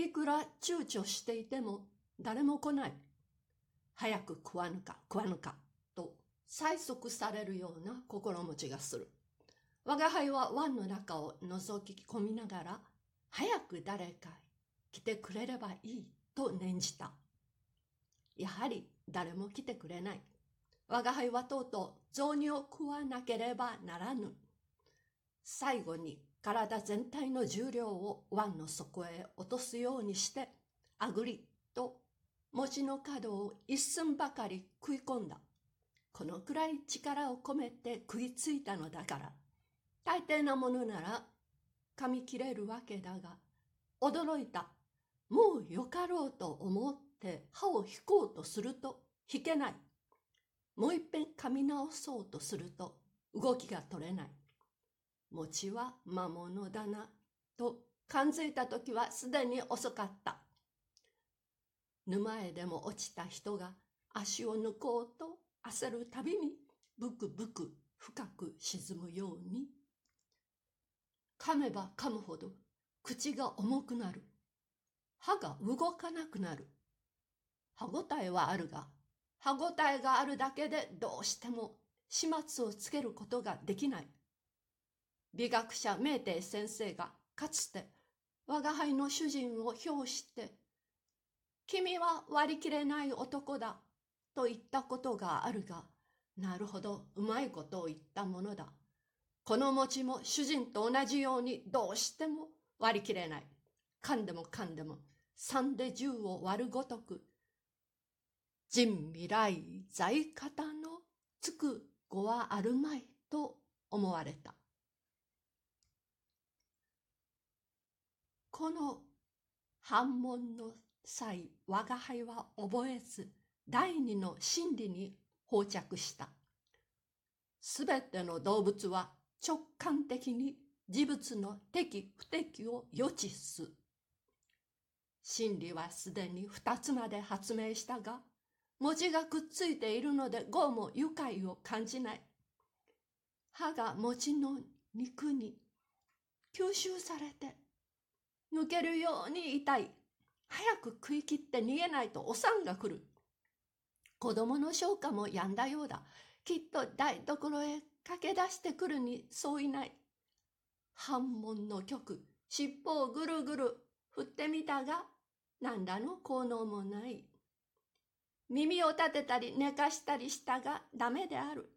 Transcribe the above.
いくら躊躇していても誰も来ない。早く食わぬか食わぬかと催促されるような心持ちがする。我が輩は湾の中を覗き込みながら、早く誰か来てくれればいいと念じた。やはり誰も来てくれない。我が輩はとうとう雑煮を食わなければならぬ。最後に体全体の重量を湾の底へ落とすようにして、あぐりと餅の角を一寸ばかり食い込んだ。このくらい力を込めて食いついたのだから、大抵なものなら噛み切れるわけだが、驚いた。もうよかろうと思って歯を引こうとすると引けない。もう一遍噛み直そうとすると動きが取れない。餅は魔物だな、と感づいた時はすでに遅かった。沼へでも落ちた人が足を抜こうと焦るたびにブクブク深く沈むように。噛めば噛むほど口が重くなる。歯が動かなくなる。歯ごたえはあるが歯ごたえがあるだけでどうしても始末をつけることができない。美学者明帝先生がかつて我が輩の主人を評して君は割り切れない男だと言ったことがあるがなるほどうまいことを言ったものだこの餅も主人と同じようにどうしても割り切れない噛んでも噛んでも3で10を割るごとく人未来在方のつく語はあるまいと思われた。この反問の際我が輩は覚えず第二の真理に放着した。すべての動物は直感的に事物の適不適を予知す。真理はすでに二つまで発明したが文字がくっついているのでゴも愉快を感じない。歯が餅の肉に吸収されて抜けるように痛い早く食い切って逃げないとお産が来る子供の消化もやんだようだきっと台所へ駆け出してくるにそういない。反問の曲、尻尾をぐるぐる振ってみたが、何らの効能もない。耳を立てたり寝かしたりしたがダメである。